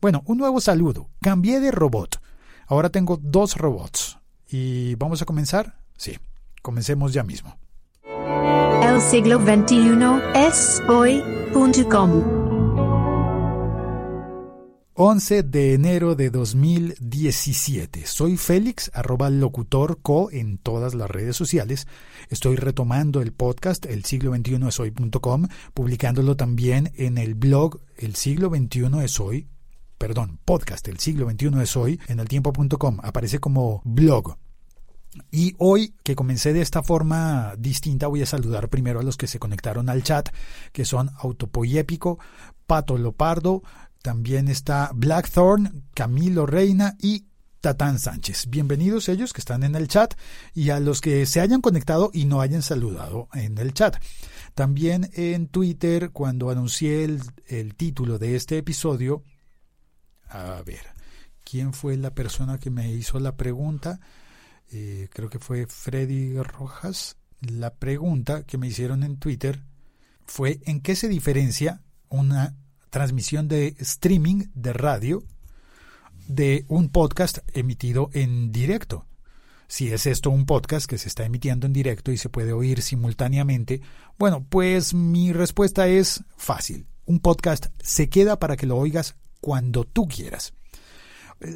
Bueno, un nuevo saludo. Cambié de robot. Ahora tengo dos robots. ¿Y vamos a comenzar? Sí, comencemos ya mismo. El siglo XXI es hoy.com. 11 de enero de 2017. Soy Félix, arroba locutorco en todas las redes sociales. Estoy retomando el podcast El siglo XXI es hoy.com, publicándolo también en el blog El siglo XXI es hoy, perdón, podcast El siglo XXI es hoy, en el tiempo.com. Aparece como blog. Y hoy que comencé de esta forma distinta voy a saludar primero a los que se conectaron al chat, que son Autopoyépico, Pato Lopardo, también está Blackthorn, Camilo Reina y Tatán Sánchez. Bienvenidos ellos que están en el chat y a los que se hayan conectado y no hayan saludado en el chat. También en Twitter, cuando anuncié el, título de este episodio, a ver, ¿quién fue la persona que me hizo la pregunta? Eh, creo que fue Freddy Rojas. La pregunta que me hicieron en Twitter fue ¿en qué se diferencia una transmisión de streaming de radio de un podcast emitido en directo. Si es esto un podcast que se está emitiendo en directo y se puede oír simultáneamente, bueno, pues mi respuesta es fácil. Un podcast se queda para que lo oigas cuando tú quieras.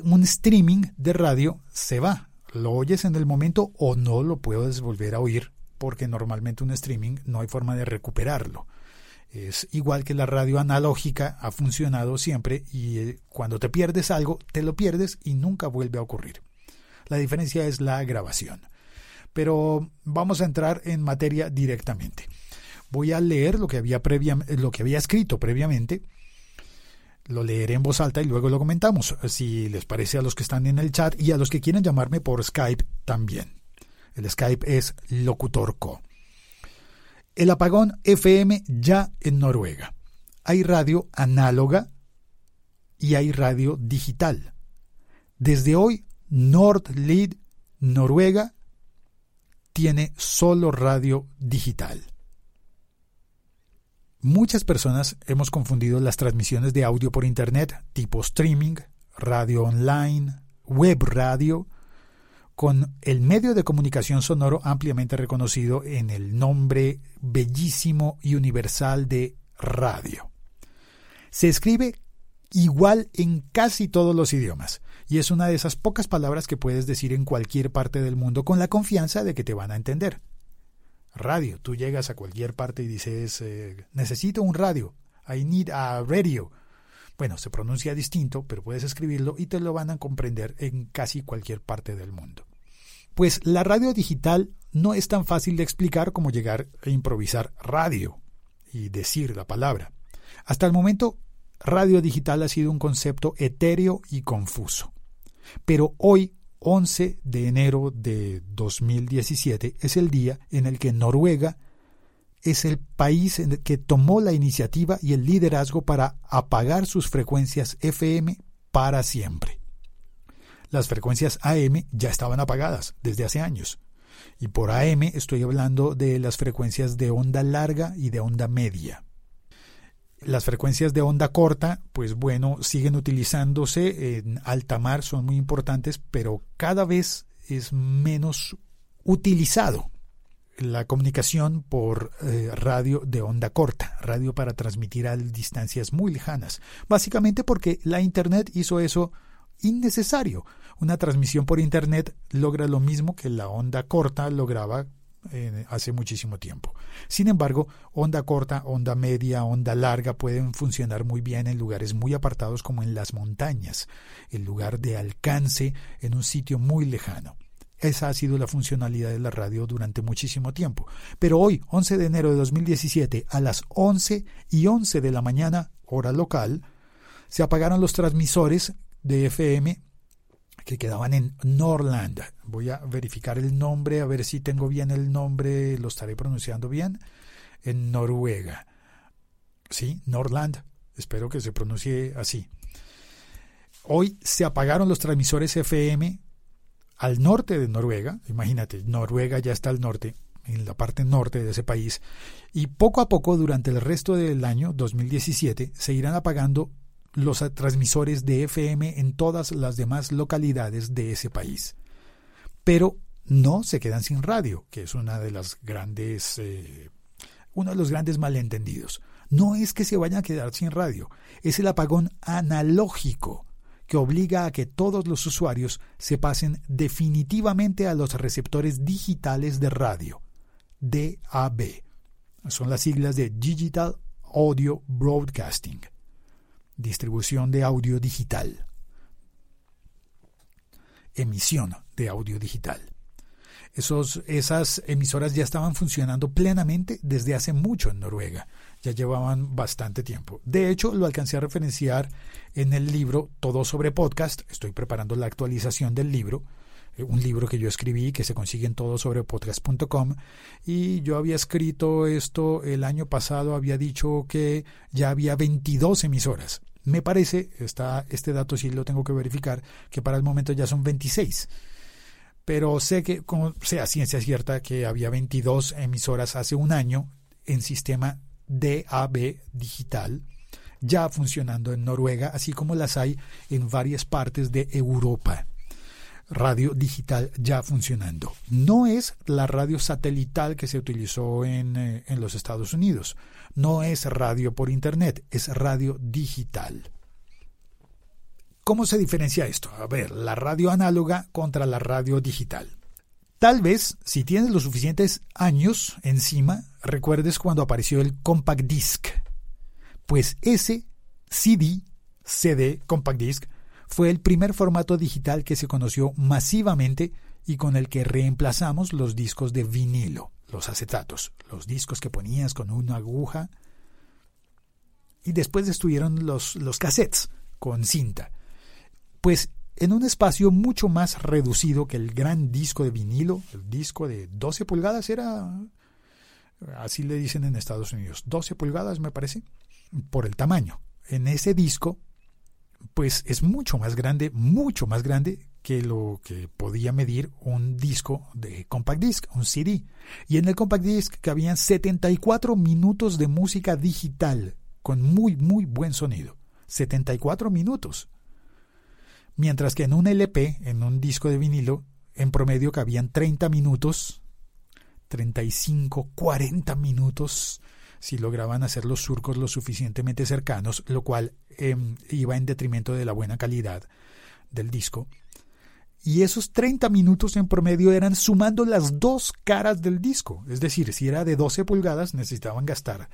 Un streaming de radio se va. Lo oyes en el momento o no lo puedes volver a oír porque normalmente un streaming no hay forma de recuperarlo. Es igual que la radio analógica ha funcionado siempre y eh, cuando te pierdes algo, te lo pierdes y nunca vuelve a ocurrir. La diferencia es la grabación. Pero vamos a entrar en materia directamente. Voy a leer lo que había, lo que había escrito previamente. Lo leeré en voz alta y luego lo comentamos, si les parece a los que están en el chat y a los que quieren llamarme por Skype también. El Skype es locutorco. El apagón FM ya en Noruega. Hay radio análoga y hay radio digital. Desde hoy, Nordlid, Noruega, tiene solo radio digital. Muchas personas hemos confundido las transmisiones de audio por Internet, tipo streaming, radio online, web radio, con el medio de comunicación sonoro ampliamente reconocido en el nombre bellísimo y universal de radio. Se escribe igual en casi todos los idiomas, y es una de esas pocas palabras que puedes decir en cualquier parte del mundo con la confianza de que te van a entender. Radio, tú llegas a cualquier parte y dices, eh, necesito un radio, I need a radio. Bueno, se pronuncia distinto, pero puedes escribirlo y te lo van a comprender en casi cualquier parte del mundo. Pues la radio digital no es tan fácil de explicar como llegar a improvisar radio y decir la palabra. Hasta el momento, radio digital ha sido un concepto etéreo y confuso. Pero hoy, 11 de enero de 2017, es el día en el que Noruega es el país que tomó la iniciativa y el liderazgo para apagar sus frecuencias FM para siempre. Las frecuencias AM ya estaban apagadas desde hace años. Y por AM estoy hablando de las frecuencias de onda larga y de onda media. Las frecuencias de onda corta, pues bueno, siguen utilizándose en alta mar, son muy importantes, pero cada vez es menos utilizado la comunicación por eh, radio de onda corta, radio para transmitir a distancias muy lejanas, básicamente porque la Internet hizo eso innecesario. Una transmisión por Internet logra lo mismo que la onda corta lograba hace muchísimo tiempo. Sin embargo, onda corta, onda media, onda larga pueden funcionar muy bien en lugares muy apartados como en las montañas, el lugar de alcance en un sitio muy lejano. Esa ha sido la funcionalidad de la radio durante muchísimo tiempo. Pero hoy, 11 de enero de 2017, a las 11 y 11 de la mañana, hora local, se apagaron los transmisores de FM que quedaban en Norland. Voy a verificar el nombre, a ver si tengo bien el nombre, lo estaré pronunciando bien. En Noruega. Sí, Norland. Espero que se pronuncie así. Hoy se apagaron los transmisores FM al norte de Noruega. Imagínate, Noruega ya está al norte, en la parte norte de ese país. Y poco a poco, durante el resto del año 2017, se irán apagando los transmisores de FM en todas las demás localidades de ese país. Pero no se quedan sin radio, que es una de las grandes, eh, uno de los grandes malentendidos. No es que se vayan a quedar sin radio, es el apagón analógico que obliga a que todos los usuarios se pasen definitivamente a los receptores digitales de radio, DAB. Son las siglas de Digital Audio Broadcasting, distribución de audio digital, emisión de audio digital. Esos, esas emisoras ya estaban funcionando plenamente desde hace mucho en Noruega ya llevaban bastante tiempo. De hecho, lo alcancé a referenciar en el libro Todo sobre Podcast. Estoy preparando la actualización del libro, un libro que yo escribí que se consigue en todosobrepodcast.com y yo había escrito esto el año pasado, había dicho que ya había 22 emisoras. Me parece, está, este dato sí lo tengo que verificar, que para el momento ya son 26 pero sé que, como sea ciencia cierta, que había 22 emisoras hace un año en sistema DAB digital ya funcionando en Noruega, así como las hay en varias partes de Europa. Radio digital ya funcionando. No es la radio satelital que se utilizó en, eh, en los Estados Unidos. No es radio por Internet, es radio digital. ¿Cómo se diferencia esto? A ver, la radio análoga contra la radio digital. Tal vez, si tienes los suficientes años encima, recuerdes cuando apareció el compact disc. Pues ese CD, CD, compact disc, fue el primer formato digital que se conoció masivamente y con el que reemplazamos los discos de vinilo, los acetatos, los discos que ponías con una aguja. Y después estuvieron los, los cassettes con cinta. Pues en un espacio mucho más reducido que el gran disco de vinilo, el disco de 12 pulgadas era, así le dicen en Estados Unidos, 12 pulgadas me parece, por el tamaño. En ese disco, pues es mucho más grande, mucho más grande que lo que podía medir un disco de compact disc, un CD. Y en el compact disc cabían 74 minutos de música digital con muy, muy buen sonido. 74 minutos mientras que en un LP, en un disco de vinilo, en promedio cabían 30 minutos, 35, 40 minutos, si lograban hacer los surcos lo suficientemente cercanos, lo cual em, iba en detrimento de la buena calidad del disco. Y esos 30 minutos en promedio eran sumando las dos caras del disco. Es decir, si era de 12 pulgadas, necesitaban gastar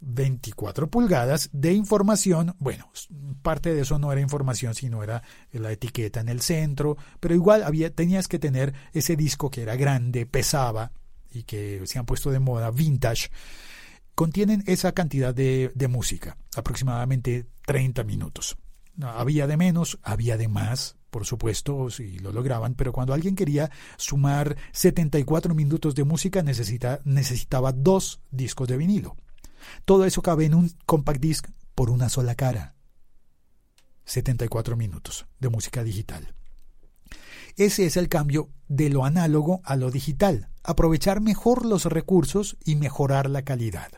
24 pulgadas de información. Bueno, parte de eso no era información, sino era la etiqueta en el centro, pero igual había, tenías que tener ese disco que era grande, pesaba y que se han puesto de moda, vintage. Contienen esa cantidad de, música, aproximadamente 30 minutos. Había de menos, había de más, por supuesto, si lo lograban, pero cuando alguien quería sumar 74 minutos de música necesita, necesitaba dos discos de vinilo. Todo eso cabe en un compact disc por una sola cara. 74 minutos de música digital. Ese es el cambio de lo análogo a lo digital, aprovechar mejor los recursos y mejorar la calidad.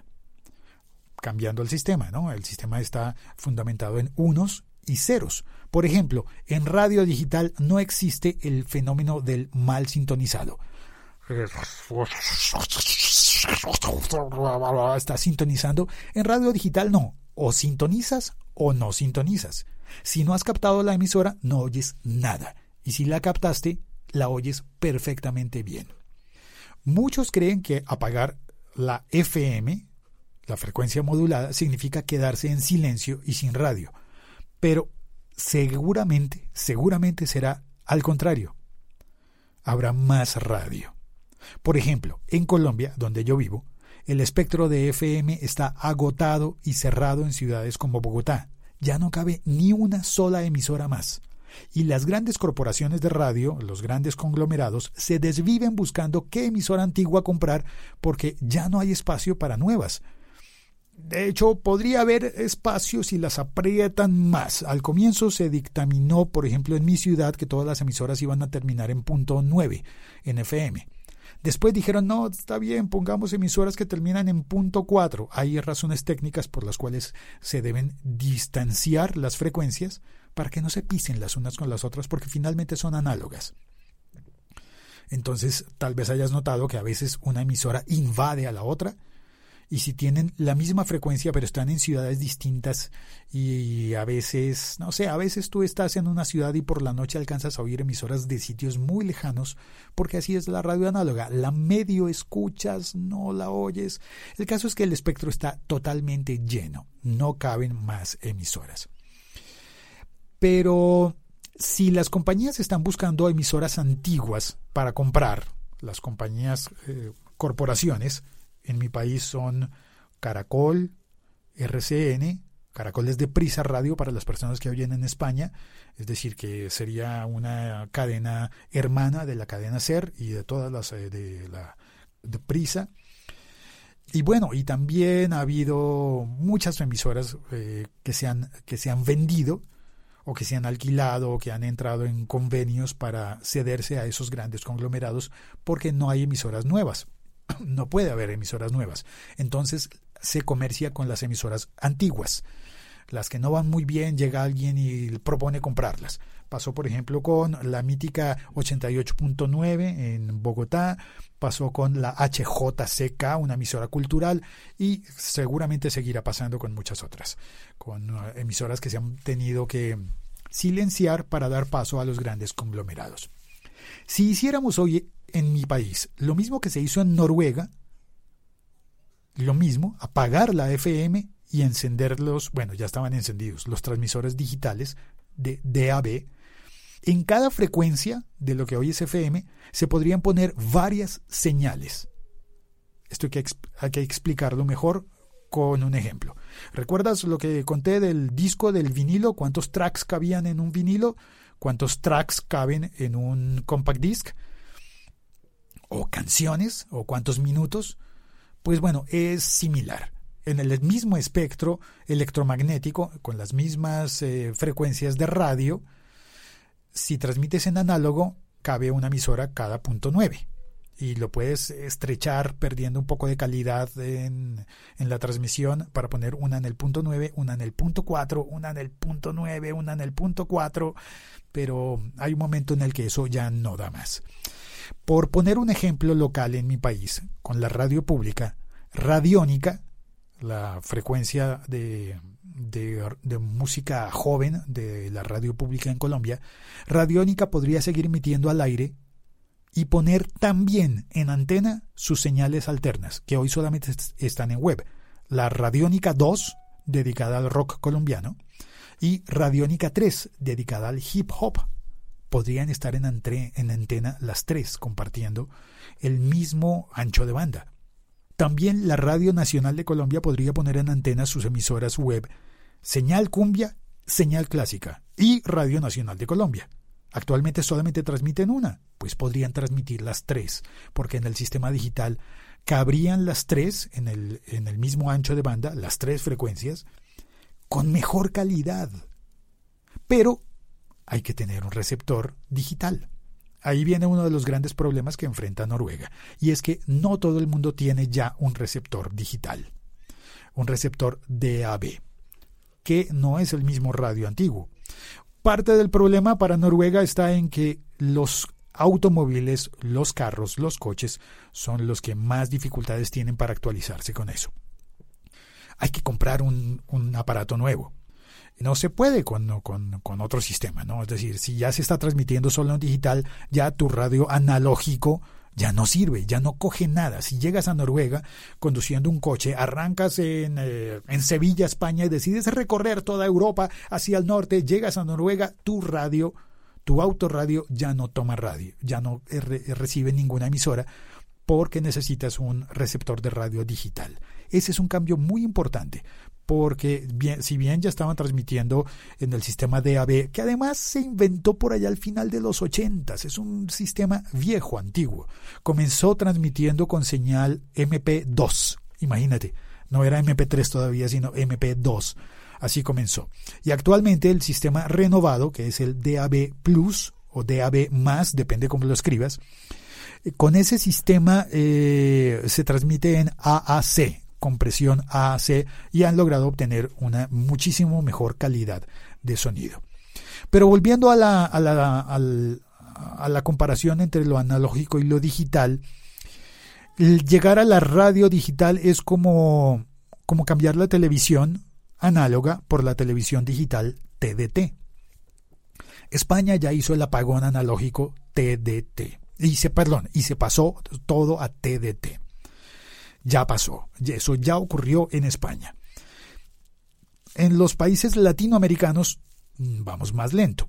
Cambiando el sistema, ¿no? El sistema está fundamentado en unos y ceros. Por ejemplo, en radio digital no existe el fenómeno del mal sintonizado está sintonizando. En radio digital no. O sintonizas o no sintonizas. Si no has captado la emisora, no oyes nada. Y si la captaste, la oyes perfectamente bien. Muchos creen que apagar la FM, la frecuencia modulada, significa quedarse en silencio y sin radio. Pero seguramente, seguramente será al contrario. Habrá más radio. Por ejemplo, en Colombia, donde yo vivo, el espectro de FM está agotado y cerrado en ciudades como Bogotá. Ya no cabe ni una sola emisora más. Y las grandes corporaciones de radio, los grandes conglomerados, se desviven buscando qué emisora antigua comprar porque ya no hay espacio para nuevas. De hecho, podría haber espacio si las aprietan más. Al comienzo se dictaminó, por ejemplo, en mi ciudad, que todas las emisoras iban a terminar en punto 9 en FM. Después dijeron, no, está bien, pongamos emisoras que terminan en punto 4. Hay razones técnicas por las cuales se deben distanciar las frecuencias para que no se pisen las unas con las otras, porque finalmente son análogas. Entonces, tal vez hayas notado que a veces una emisora invade a la otra y si tienen la misma frecuencia pero están en ciudades distintas y a veces, no sé, a veces tú estás en una ciudad y por la noche alcanzas a oír emisoras de sitios muy lejanos porque así es la radio análoga, la medio escuchas, no la oyes. El caso es que el espectro está totalmente lleno, no caben más emisoras. Pero si las compañías están buscando emisoras antiguas para comprar, las compañías eh, corporaciones, en mi país son Caracol, RCN, Caracol es de Prisa Radio para las personas que oyen en España, es decir, que sería una cadena hermana de la cadena SER y de todas las eh, de la de Prisa. Y bueno, y también ha habido muchas emisoras eh, que, se han, que se han vendido o que se han alquilado o que han entrado en convenios para cederse a esos grandes conglomerados porque no hay emisoras nuevas. No puede haber emisoras nuevas. Entonces se comercia con las emisoras antiguas. Las que no van muy bien, llega alguien y propone comprarlas. Pasó, por ejemplo, con la mítica 88.9 en Bogotá, pasó con la HJCK, una emisora cultural, y seguramente seguirá pasando con muchas otras, con uh, emisoras que se han tenido que silenciar para dar paso a los grandes conglomerados. Si hiciéramos hoy en mi país lo mismo que se hizo en Noruega, lo mismo, apagar la FM y encenderlos, bueno, ya estaban encendidos, los transmisores digitales de DAB, en cada frecuencia de lo que hoy es FM se podrían poner varias señales. Esto hay que, hay que explicarlo mejor con un ejemplo. ¿Recuerdas lo que conté del disco del vinilo? ¿Cuántos tracks cabían en un vinilo? ¿Cuántos tracks caben en un compact disc? ¿O canciones? ¿O cuántos minutos? Pues bueno, es similar en el mismo espectro electromagnético, con las mismas eh, frecuencias de radio, si transmites en análogo, cabe una emisora cada punto 9 y lo puedes estrechar perdiendo un poco de calidad en, en, la transmisión para poner una en el punto 9, una en el punto 4, una en el punto 9, una en el punto 4, pero hay un momento en el que eso ya no da más. Por poner un ejemplo local en mi país, con la radio pública, Radiónica la frecuencia de, de, música joven de la radio pública en Colombia, Radiónica podría seguir emitiendo al aire y poner también en antena sus señales alternas, que hoy solamente están en web. La Radiónica 2, dedicada al rock colombiano, y Radiónica 3, dedicada al hip hop. Podrían estar en, en antena las tres, compartiendo el mismo ancho de banda. También la Radio Nacional de Colombia podría poner en antena sus emisoras web Señal Cumbia, Señal Clásica y Radio Nacional de Colombia. Actualmente solamente transmiten una, pues podrían transmitir las tres, porque en el sistema digital cabrían las tres en el, en el mismo ancho de banda, las tres frecuencias, con mejor calidad. Pero hay que tener un receptor digital. Ahí viene uno de los grandes problemas que enfrenta Noruega, y es que no todo el mundo tiene ya un receptor digital, un receptor DAB, que no es el mismo radio antiguo. Parte del problema para Noruega está en que los automóviles, los carros, los coches son los que más dificultades tienen para actualizarse con eso. Hay que comprar un, un aparato nuevo no se puede con, con, con, otro sistema, ¿no? Es decir, si ya se está transmitiendo solo en digital, ya tu radio analógico ya no sirve, ya no coge nada. Si llegas a Noruega conduciendo un coche, arrancas en, eh, en Sevilla, España, y decides recorrer toda Europa hacia el norte, llegas a Noruega, tu radio, tu autorradio ya no toma radio, ya no recibe ninguna emisora porque necesitas un receptor de radio digital. Ese es un cambio muy importante porque si bien ya estaban transmitiendo en el sistema DAB, que además se inventó por allá al final de los 80, es un sistema viejo, antiguo. Comenzó transmitiendo con señal MP2, imagínate, no era MP3 todavía, sino MP2. Así comenzó. Y actualmente el sistema renovado, que es el DAB Plus o DAB más, depende cómo lo escribas, Con ese sistema eh, se transmite en AAC, compresión AAC, y han logrado obtener una muchísimo mejor calidad de sonido. Pero volviendo a la, a la, a la comparación entre lo analógico y lo digital, llegar a la radio digital es como, como cambiar la televisión análoga por la televisión digital TDT. España ya hizo el apagón analógico TDT. Perdón, y se pasó todo a TDT. Ya pasó. Eso ya ocurrió en España. En los países latinoamericanos mm, vamos más lento.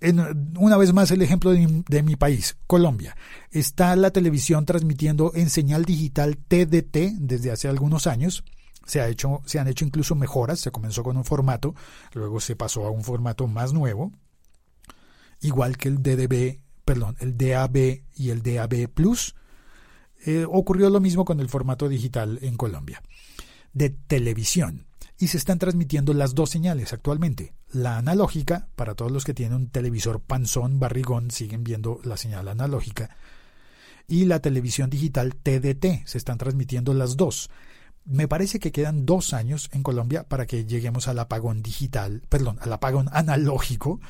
En, una vez más el ejemplo de, de, mi país, Colombia. Está la televisión transmitiendo en señal digital TDT desde hace algunos años se, ha hecho, se han hecho incluso mejoras, se comenzó con un formato, luego se pasó a un formato más nuevo, igual que el DDB, perdón, el DAB y el DAB Plus. Eh, ocurrió lo mismo con el formato digital en Colombia, de televisión. Y se están transmitiendo las dos señales actualmente. La analógica, para todos los que tienen un televisor panzón, barrigón, siguen viendo la señal analógica. Y la televisión digital TDT, se están transmitiendo las dos me parece que quedan dos años en Colombia para que lleguemos al apagón digital, perdón, al apagón analógico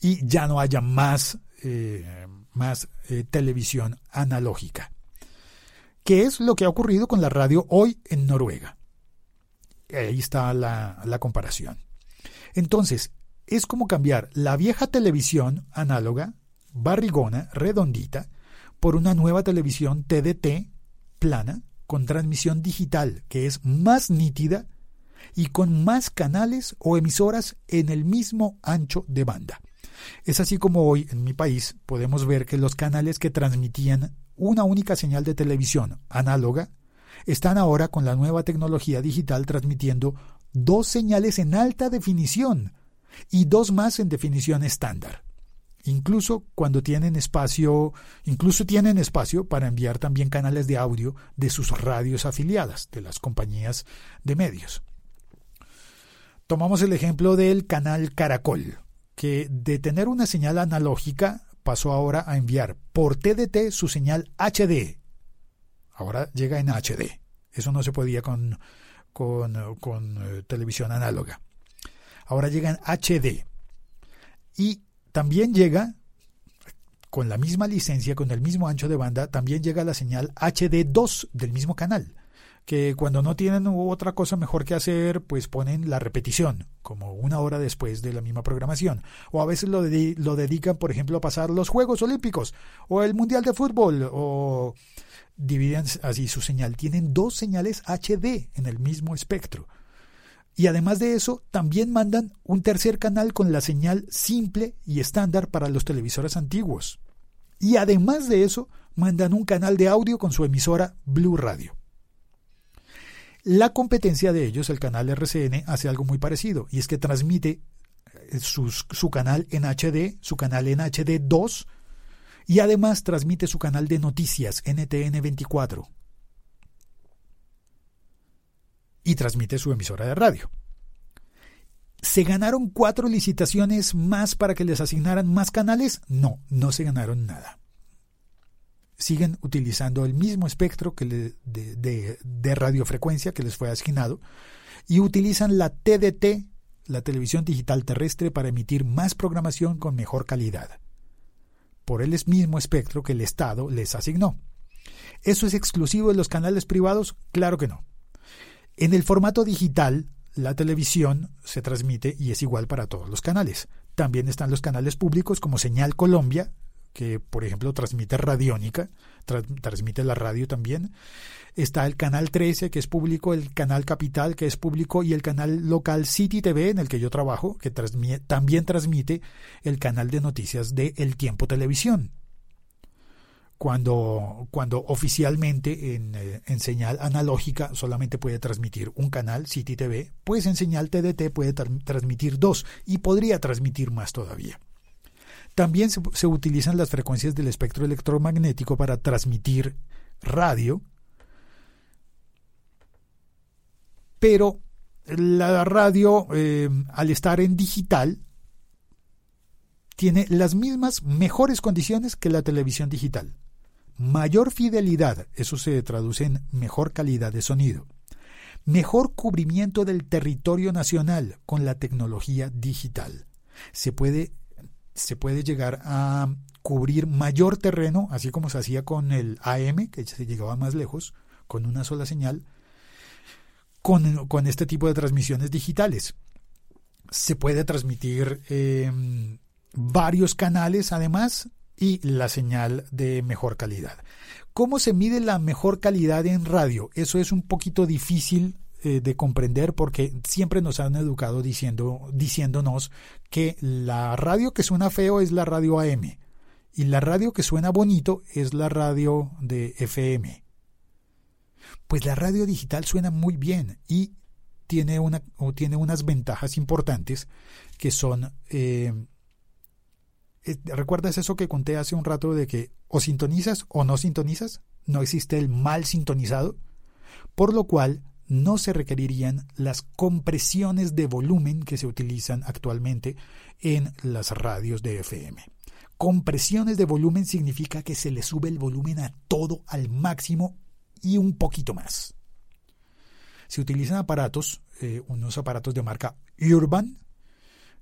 y ya no haya más, eh, más eh, televisión analógica. ¿Qué es lo que ha ocurrido con la radio hoy en Noruega? Ahí está la, la comparación. Entonces, es como cambiar la vieja televisión análoga, barrigona, redondita, por una nueva televisión TDT plana, con transmisión digital que es más nítida y con más canales o emisoras en el mismo ancho de banda. Es así como hoy en mi país podemos ver que los canales que transmitían una única señal de televisión análoga están ahora con la nueva tecnología digital transmitiendo dos señales en alta definición y dos más en definición estándar incluso cuando tienen espacio, incluso tienen espacio para enviar también canales de audio de sus radios afiliadas, de las compañías de medios. Tomamos el ejemplo del canal Caracol, que de tener una señal analógica pasó ahora a enviar por TDT su señal HD. Ahora llega en HD. Eso no se podía con, con, eh, televisión análoga. Ahora llega en HD. Y también llega, con la misma licencia, con el mismo ancho de banda, también llega la señal HD2 del mismo canal, que cuando no tienen otra cosa mejor que hacer, pues ponen la repetición, como una hora después de la misma programación. O a veces lo, dedican, por ejemplo, a pasar los Juegos Olímpicos, o el Mundial de Fútbol, o dividen así su señal. Tienen dos señales HD en el mismo espectro. Y además de eso, también mandan un tercer canal con la señal simple y estándar para los televisores antiguos. Y además de eso, mandan un canal de audio con su emisora Blue Radio. La competencia de ellos, el canal RCN, hace algo muy parecido, y es que transmite eh, su canal en HD, su canal en HD 2, y además transmite su canal de noticias NTN 24. y transmite su emisora de radio. ¿Se ganaron cuatro licitaciones más para que les asignaran más canales? No, no se ganaron nada. Siguen utilizando el mismo espectro de radiofrecuencia que les fue asignado y utilizan la TDT, la televisión digital terrestre, para emitir más programación con mejor calidad. Por el mismo espectro que el Estado les asignó. ¿Eso es exclusivo de los canales privados? Claro que no. En el formato digital, la televisión se transmite y es igual para todos los canales. También están los canales públicos como Señal Colombia, que por ejemplo transmite Radiónica, transmite la radio también. Está el canal 13, que es público, el canal Capital, que es público, y el canal local City TV, en el que yo trabajo, que también transmite el canal de noticias de El Tiempo Televisión cuando, cuando oficialmente en, eh, en, señal analógica solamente puede transmitir un canal, City TV, pues en señal TDT puede transmitir dos y podría transmitir más todavía. También se, utilizan las frecuencias del espectro electromagnético para transmitir radio, pero la radio, eh, al estar en digital, tiene las mismas mejores condiciones que la televisión digital. Mayor fidelidad, eso se traduce en mejor calidad de sonido. Mejor cubrimiento del territorio nacional con la tecnología digital. Se puede, se puede llegar a cubrir mayor terreno, así como se hacía con el AM, que se llegaba más lejos, con una sola señal, con, con este tipo de transmisiones digitales. Se puede transmitir eh, varios canales además y la señal de mejor calidad. ¿Cómo se mide la mejor calidad en radio? Eso es un poquito difícil eh, de comprender porque siempre nos han educado diciendo, diciéndonos que la radio que suena feo es la radio AM y la radio que suena bonito es la radio de FM. Pues la radio digital suena muy bien y tiene, una, o tiene unas ventajas importantes que son eh, eh, ¿Recuerdas eso que conté hace un rato de que o sintonizas o no sintonizas? No existe el mal sintonizado, por lo cual no se requerirían las compresiones de volumen que se utilizan actualmente en las radios de FM. Compresiones de volumen significa que se le sube el volumen a todo al máximo y un poquito más. Se utilizan aparatos, eh, unos aparatos de marca Urban,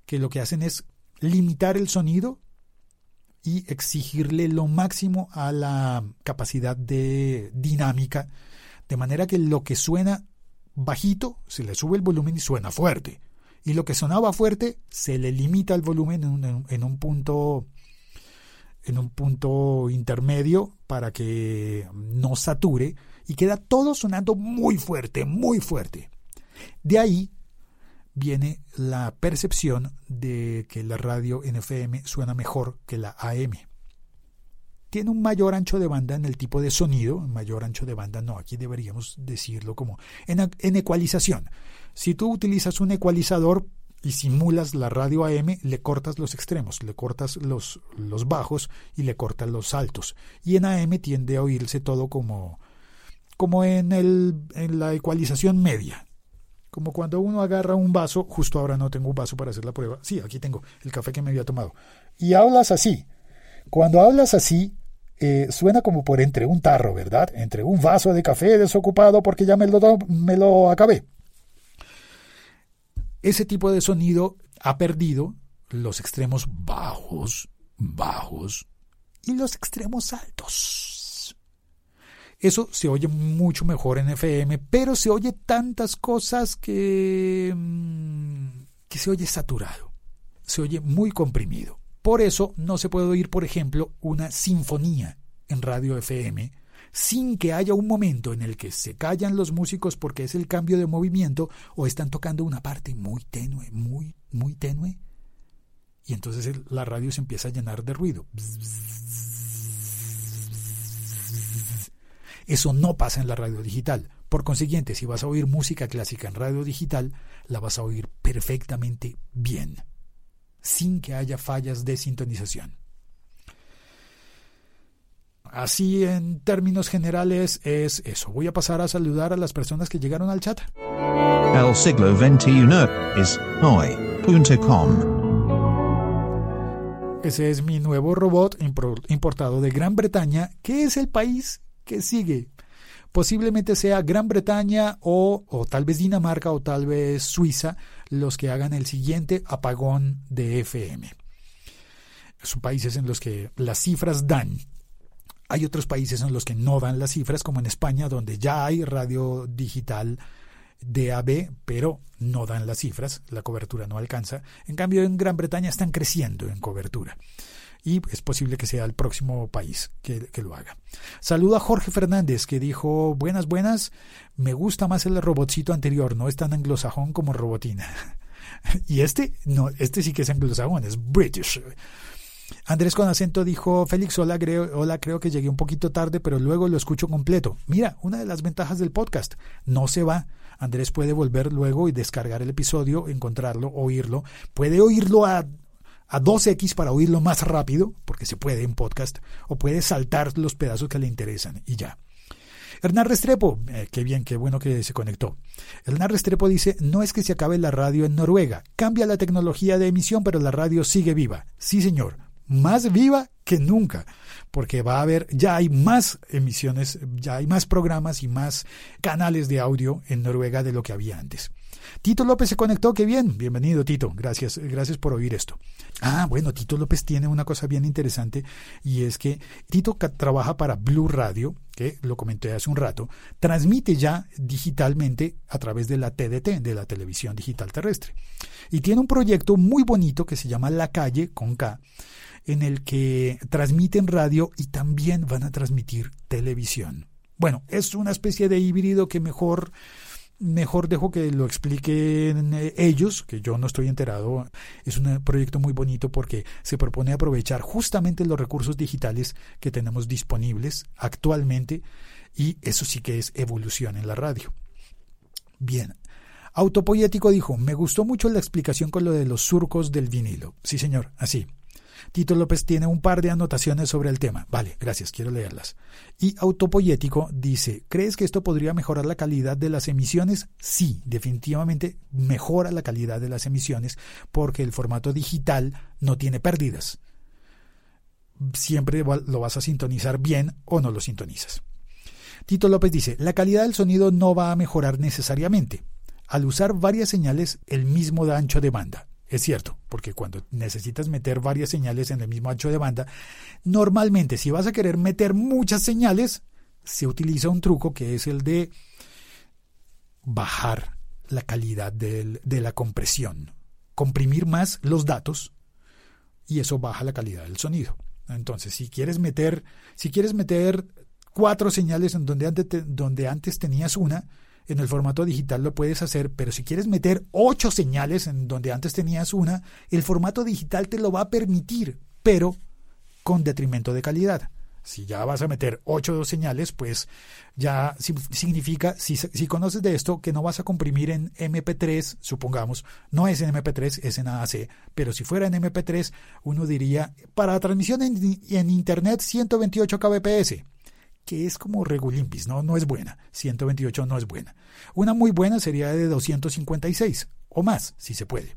que lo que hacen es limitar el sonido y exigirle lo máximo a la capacidad de dinámica, de manera que lo que suena bajito se le sube el volumen y suena fuerte, y lo que sonaba fuerte se le limita el volumen en un, punto en un punto intermedio para que no sature y queda todo sonando muy fuerte, muy fuerte. De ahí viene la percepción de que la radio NFM suena mejor que la AM. Tiene un mayor ancho de banda en el tipo de sonido, mayor ancho de banda no, aquí deberíamos decirlo como en, en ecualización. Si tú utilizas un ecualizador y simulas la radio AM, le cortas los extremos, le cortas los, los bajos y le cortas los altos. Y en AM tiende a oírse todo como, como en, el, en la ecualización media. Como cuando uno agarra un vaso, justo ahora no tengo un vaso para hacer la prueba. Sí, aquí tengo el café que me había tomado. Y hablas así. Cuando hablas así, eh, suena como por entre un tarro, ¿verdad? Entre un vaso de café desocupado porque ya me lo, me lo acabé. Ese tipo de sonido ha perdido los extremos bajos, bajos y los extremos altos. Eso se oye mucho mejor en FM, pero se oye tantas cosas que, mm, que se oye saturado, se oye muy comprimido. Por eso no se puede oír, por ejemplo, una sinfonía en radio FM sin que haya un momento en el que se callan los músicos porque es el cambio de movimiento o están tocando una parte muy tenue, muy, muy tenue. Y entonces la radio se empieza a llenar de ruido. Eso no pasa en la radio digital. Por consiguiente, si vas a oír música clásica en radio digital, la vas a oír perfectamente bien, sin que haya fallas de sintonización. Así en términos generales es eso. Voy a pasar a saludar a las personas que llegaron al chat. El siglo XXI es hoy.com. Ese es mi nuevo robot importado de Gran Bretaña, que es el país que sigue. Posiblemente sea Gran Bretaña o, o tal vez Dinamarca o tal vez Suiza los que hagan el siguiente apagón de FM. Son países en los que las cifras dan. Hay otros países en los que no dan las cifras, como en España, donde ya hay radio digital DAB, pero no dan las cifras, la cobertura no alcanza. En cambio, en Gran Bretaña están creciendo en cobertura y es posible que sea el próximo país que, lo haga. Saludo a Jorge Fernández que dijo, buenas, buenas, me gusta más el robotcito anterior, no es tan anglosajón como robotina. y este, no, este sí que es anglosajón, es British. Andrés con acento dijo, Félix, hola creo, hola, creo que llegué un poquito tarde, pero luego lo escucho completo. Mira, una de las ventajas del podcast, no se va. Andrés puede volver luego y descargar el episodio, encontrarlo, oírlo. Puede oírlo a a 2x para oírlo más rápido, porque se puede en podcast, o puede saltar los pedazos que le interesan y ya. Hernán Restrepo, eh, qué bien, qué bueno que se conectó. Hernán Restrepo dice, no es que se acabe la radio en Noruega, cambia la tecnología de emisión, pero la radio sigue viva. Sí, señor, más viva que nunca, porque va a haber, ya hay más emisiones, ya hay más programas y más canales de audio en Noruega de lo que había antes. Tito López se conectó, qué bien. Bienvenido, Tito. Gracias, gracias por oír esto. Ah, bueno, Tito López tiene una cosa bien interesante y es que Tito trabaja para Blue Radio, que lo comenté hace un rato, transmite ya digitalmente a través de la TDT, de la televisión digital terrestre. Y tiene un proyecto muy bonito que se llama La Calle con K, en el que transmiten radio y también van a transmitir televisión. Bueno, es una especie de híbrido que mejor mejor dejo que lo expliquen eh, ellos, que yo no estoy enterado. Es un proyecto muy bonito porque se propone aprovechar justamente los recursos digitales que tenemos disponibles actualmente y eso sí que es evolución en la radio. Bien. Autopoyético dijo, me gustó mucho la explicación con lo de los surcos del vinilo. Sí, señor, así. Tito López tiene un par de anotaciones sobre el tema. Vale, gracias, quiero leerlas. Y Autopoyético dice, ¿crees que esto podría mejorar la calidad de las emisiones? Sí, definitivamente mejora la calidad de las emisiones porque el formato digital no tiene pérdidas. Siempre lo vas a sintonizar bien o no lo sintonizas. Tito López dice, la calidad del sonido no va a mejorar necesariamente. Al usar varias señales, el mismo ancho de banda. Es cierto, porque cuando necesitas meter varias señales en el mismo ancho de banda, normalmente si vas a querer meter muchas señales, se utiliza un truco que es el de bajar la calidad de la compresión, comprimir más los datos y eso baja la calidad del sonido. Entonces, si quieres meter, si quieres meter cuatro señales en donde antes, donde antes tenías una, en el formato digital lo puedes hacer, pero si quieres meter ocho señales en donde antes tenías una, el formato digital te lo va a permitir, pero con detrimento de calidad. Si ya vas a meter ocho señales, pues ya significa, si, si conoces de esto, que no vas a comprimir en MP3, supongamos, no es en MP3, es en AAC, pero si fuera en MP3, uno diría, para transmisión en, en Internet 128 kbps que es como regulimpis, ¿no? no es buena. 128 no es buena. Una muy buena sería de 256 o más, si se puede.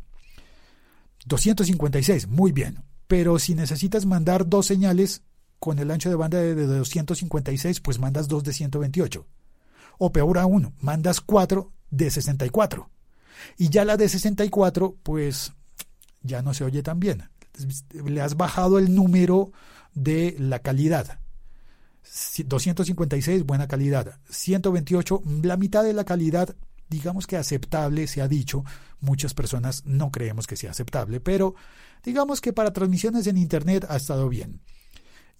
256, muy bien. Pero si necesitas mandar dos señales con el ancho de banda de 256, pues mandas dos de 128. O peor aún, mandas cuatro de 64. Y ya la de 64, pues ya no se oye tan bien. Le has bajado el número de la calidad. 256, buena calidad. 128, la mitad de la calidad, digamos que aceptable, se ha dicho. Muchas personas no creemos que sea aceptable, pero digamos que para transmisiones en Internet ha estado bien.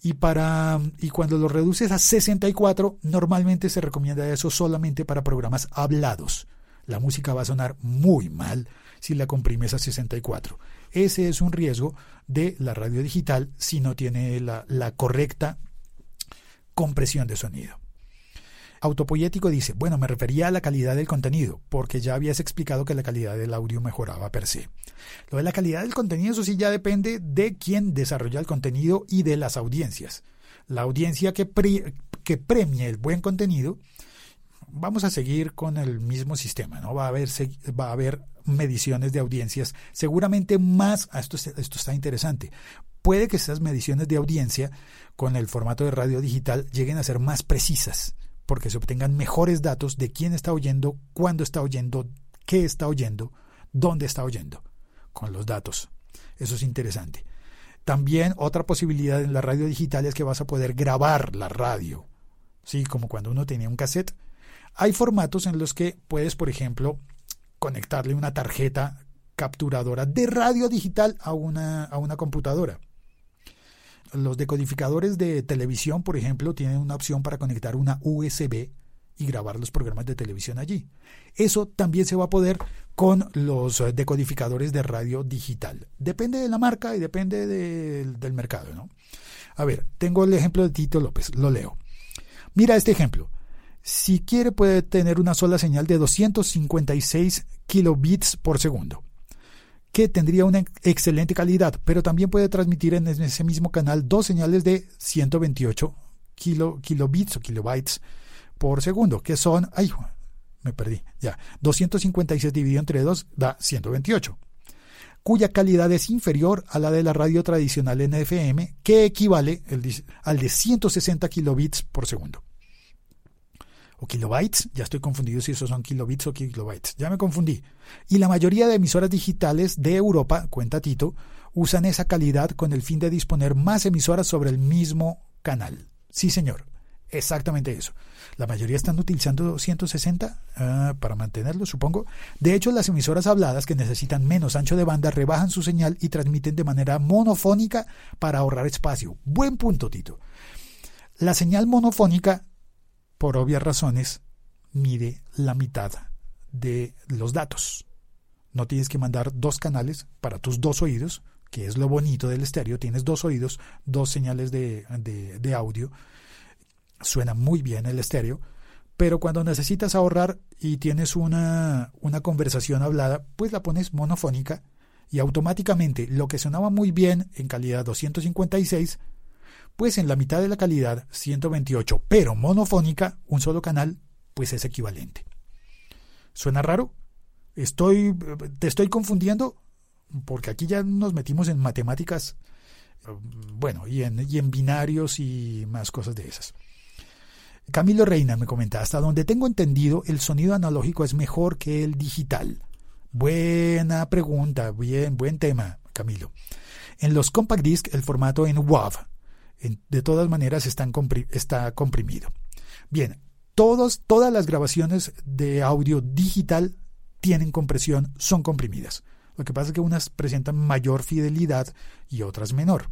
Y, para, y cuando lo reduces a 64, normalmente se recomienda eso solamente para programas hablados. La música va a sonar muy mal si la comprimes a 64. Ese es un riesgo de la radio digital si no tiene la, la correcta compresión de sonido. Autopoyético dice, bueno, me refería a la calidad del contenido, porque ya habías explicado que la calidad del audio mejoraba per se. Lo de la calidad del contenido, eso sí ya depende de quién desarrolla el contenido y de las audiencias. La audiencia que, que premie el buen contenido, vamos a seguir con el mismo sistema, ¿no? Va a haber, va a haber mediciones de audiencias, seguramente más, esto, esto está interesante, puede que esas mediciones de audiencia con el formato de radio digital lleguen a ser más precisas, porque se obtengan mejores datos de quién está oyendo, cuándo está oyendo, qué está oyendo, dónde está oyendo, con los datos. Eso es interesante. También otra posibilidad en la radio digital es que vas a poder grabar la radio. Sí, como cuando uno tenía un cassette. Hay formatos en los que puedes, por ejemplo, conectarle una tarjeta capturadora de radio digital a una, a una computadora. Los decodificadores de televisión, por ejemplo, tienen una opción para conectar una USB y grabar los programas de televisión allí. Eso también se va a poder con los decodificadores de radio digital. Depende de la marca y depende del mercado. ¿no? A ver, tengo el ejemplo de Tito López, lo leo. Mira este ejemplo. Si quiere puede tener una sola señal de 256 kilobits por segundo que tendría una excelente calidad, pero también puede transmitir en ese mismo canal dos señales de 128 kilobits o kilobytes por segundo, que son, ay, me perdí, ya, 256 dividido entre 2 da 128, cuya calidad es inferior a la de la radio tradicional NFM, que equivale al de 160 kilobits por segundo. O kilobytes, ya estoy confundido si esos son kilobits o kilobytes, ya me confundí. Y la mayoría de emisoras digitales de Europa, cuenta Tito, usan esa calidad con el fin de disponer más emisoras sobre el mismo canal. Sí, señor, exactamente eso. La mayoría están utilizando 160 ah, para mantenerlo, supongo. De hecho, las emisoras habladas que necesitan menos ancho de banda rebajan su señal y transmiten de manera monofónica para ahorrar espacio. Buen punto, Tito. La señal monofónica, por obvias razones, mide la mitad de los datos. No tienes que mandar dos canales para tus dos oídos, que es lo bonito del estéreo. Tienes dos oídos, dos señales de, de audio suena muy bien el estéreo, pero cuando necesitas ahorrar y tienes una, una conversación hablada, pues la pones monofónica y automáticamente lo que sonaba muy bien en calidad 256, pues en la mitad de la calidad 128, pero monofónica, un solo canal, pues es equivalente. ¿Suena raro? Estoy, ¿Te estoy confundiendo? Porque aquí ya nos metimos en matemáticas, bueno, y en, y en binarios y más cosas de esas. Camilo Reina me comenta, hasta donde tengo entendido, el sonido analógico es mejor que el digital. Buena pregunta, bien, buen tema, Camilo. En los compact disc el formato en WAV, de todas maneras está comprimido. Bien, todas las grabaciones de audio digital tienen compresión, son comprimidas. Lo que pasa es que unas presentan mayor fidelidad y otras menor.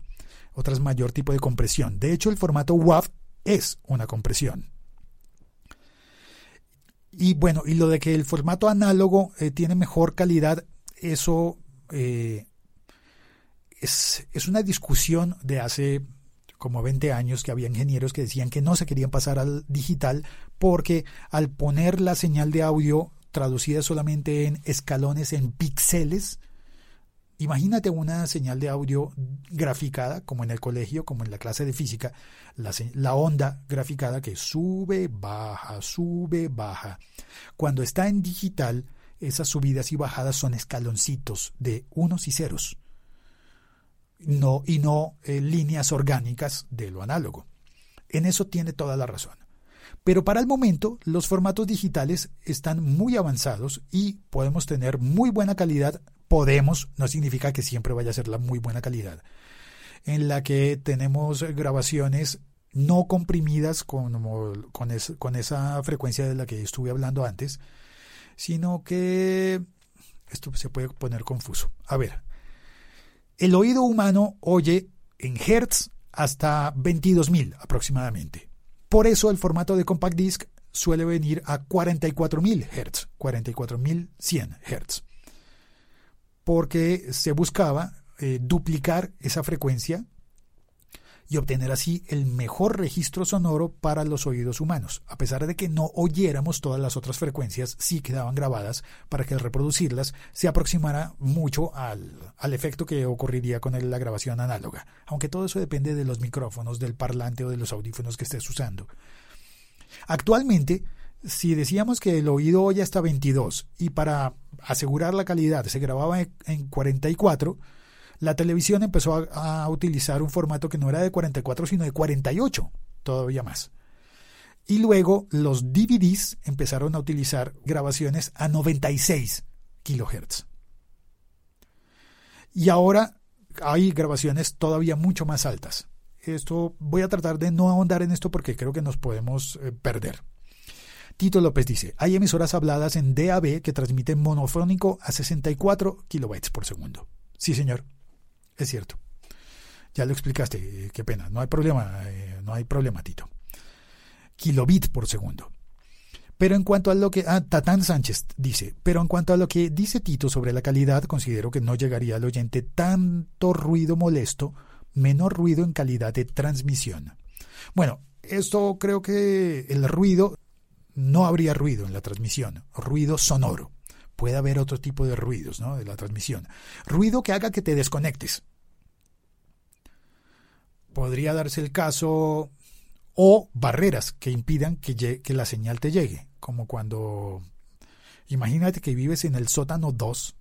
Otras mayor tipo de compresión. De hecho, el formato WAV es una compresión. Y bueno, y lo de que el formato análogo eh, tiene mejor calidad, eso eh, es, una discusión de hace como 20 años que había ingenieros que decían que no se querían pasar al digital porque al poner la señal de audio traducida solamente en escalones, en píxeles, Imagínate una señal de audio graficada, como en el colegio, como en la clase de física, la, onda graficada que sube, baja, sube, baja. Cuando está en digital, esas subidas y bajadas son escaloncitos de unos y ceros, no, y no eh, líneas orgánicas de lo análogo. En eso tiene toda la razón. Pero para el momento los formatos digitales están muy avanzados y podemos tener muy buena calidad podemos no significa que siempre vaya a ser la muy buena calidad, en la que tenemos grabaciones no comprimidas con, con, con esa frecuencia de la que estuve hablando antes, sino que esto se puede poner confuso. A ver, el oído humano oye en hertz hasta 22.000 aproximadamente. Por eso el formato de compact disc suele venir a 44.000 Hz, 44.100 Hz porque se buscaba eh, duplicar esa frecuencia y obtener así el mejor registro sonoro para los oídos humanos. A pesar de que no oyéramos todas las otras frecuencias, sí quedaban grabadas para que al reproducirlas se aproximara mucho al, al efecto que ocurriría con la grabación análoga. Aunque todo eso depende de los micrófonos, del parlante o de los audífonos que estés usando. Actualmente, si decíamos que el oído oye hasta 22 y para asegurar la calidad se grababa en 44, la televisión empezó a, utilizar un formato que no era de 44 sino de 48, todavía más. Y luego los DVDs empezaron a utilizar grabaciones a 96 kilohertz. Y ahora hay grabaciones todavía mucho más altas. Esto voy a tratar de no ahondar en esto porque creo que nos podemos eh, perder. Tito López dice, hay emisoras habladas en DAB que transmiten monofónico a 64 kilobytes por segundo. Sí, señor, es cierto. Ya lo explicaste, eh, qué pena, no hay problema, eh, no hay problema, Tito. Kilobit por segundo. Pero en cuanto a lo que... Ah, Tatán Sánchez dice, pero en cuanto a lo que dice Tito sobre la calidad, considero que no llegaría al oyente tanto ruido molesto, menor ruido en calidad de transmisión. Bueno, esto creo que el ruido no habría ruido en la transmisión, ruido sonoro. Puede haber otro tipo de ruidos ¿no? de la transmisión. Ruido que haga que te desconectes. Podría darse el caso, o barreras que impidan que, que la señal te llegue, como cuando imagínate que vives en el sótano 2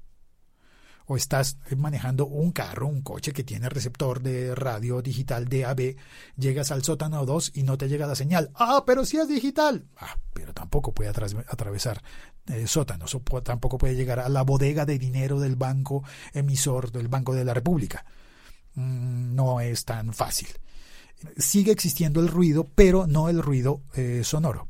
o estás manejando un carro, un coche que tiene receptor de radio digital DAB, llegas al sótano 2 y no te llega la señal. Ah, pero si es digital. Ah, pero tampoco puede atravesar eh, sótanos o tampoco puede llegar a la bodega de dinero del banco emisor del Banco de la República. Mm, no es tan fácil. Sigue existiendo el ruido, pero no el ruido eh, sonoro.